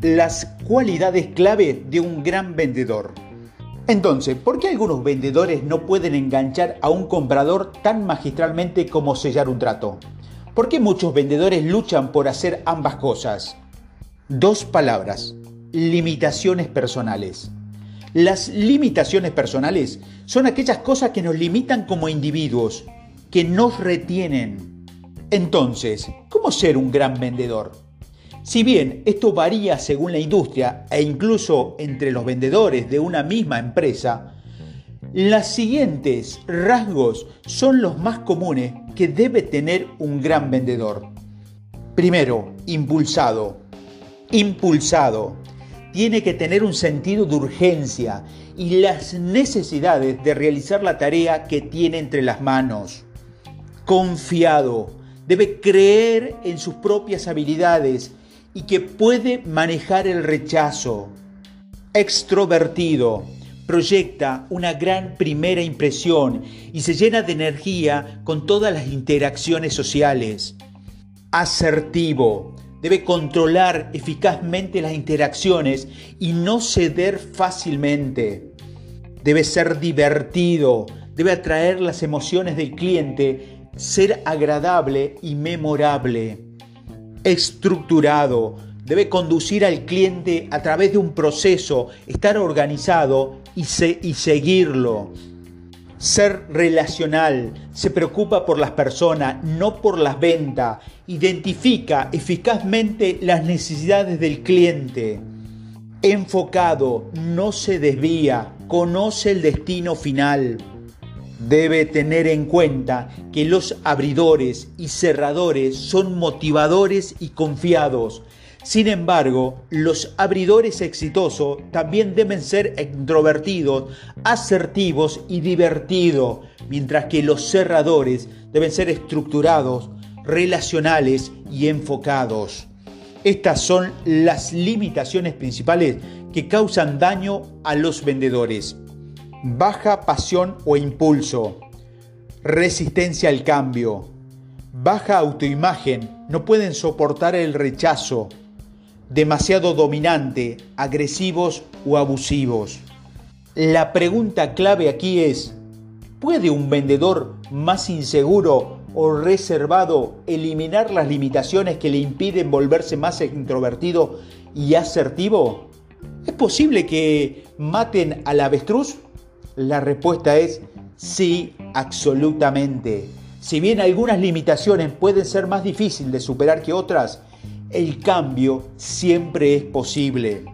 las cualidades clave de un gran vendedor. Entonces, ¿por qué algunos vendedores no pueden enganchar a un comprador tan magistralmente como sellar un trato? ¿Por qué muchos vendedores luchan por hacer ambas cosas? Dos palabras, limitaciones personales. Las limitaciones personales son aquellas cosas que nos limitan como individuos, que nos retienen. Entonces, ¿cómo ser un gran vendedor? Si bien esto varía según la industria e incluso entre los vendedores de una misma empresa, los siguientes rasgos son los más comunes que debe tener un gran vendedor. Primero, impulsado. Impulsado. Tiene que tener un sentido de urgencia y las necesidades de realizar la tarea que tiene entre las manos. Confiado. Debe creer en sus propias habilidades y que puede manejar el rechazo. Extrovertido. Proyecta una gran primera impresión y se llena de energía con todas las interacciones sociales. Asertivo. Debe controlar eficazmente las interacciones y no ceder fácilmente. Debe ser divertido. Debe atraer las emociones del cliente, ser agradable y memorable estructurado, debe conducir al cliente a través de un proceso, estar organizado y, y, seguirlo. Ser relacional, se preocupa por las personas, no por las ventas, identifica eficazmente las necesidades del cliente. Enfocado, no se desvía, conoce el destino final. Debe tener en cuenta que los abridores y cerradores son motivadores y confiados. Sin embargo, los abridores exitosos también deben ser introvertidos, asertivos y divertidos, mientras que los cerradores deben ser estructurados, relacionales y enfocados. Estas son las limitaciones principales que causan daño a los vendedores baja pasión o impulso, resistencia al cambio, baja autoimagen, no pueden soportar el rechazo, demasiado dominante, agresivos o abusivos. La pregunta clave aquí es, ¿puede un vendedor más inseguro o reservado eliminar las limitaciones que le impiden volverse más introvertido y asertivo? ¿Es posible que maten al avestruz? La respuesta es sí, absolutamente. Si bien algunas limitaciones pueden ser más difíciles de superar que otras, el cambio siempre es posible.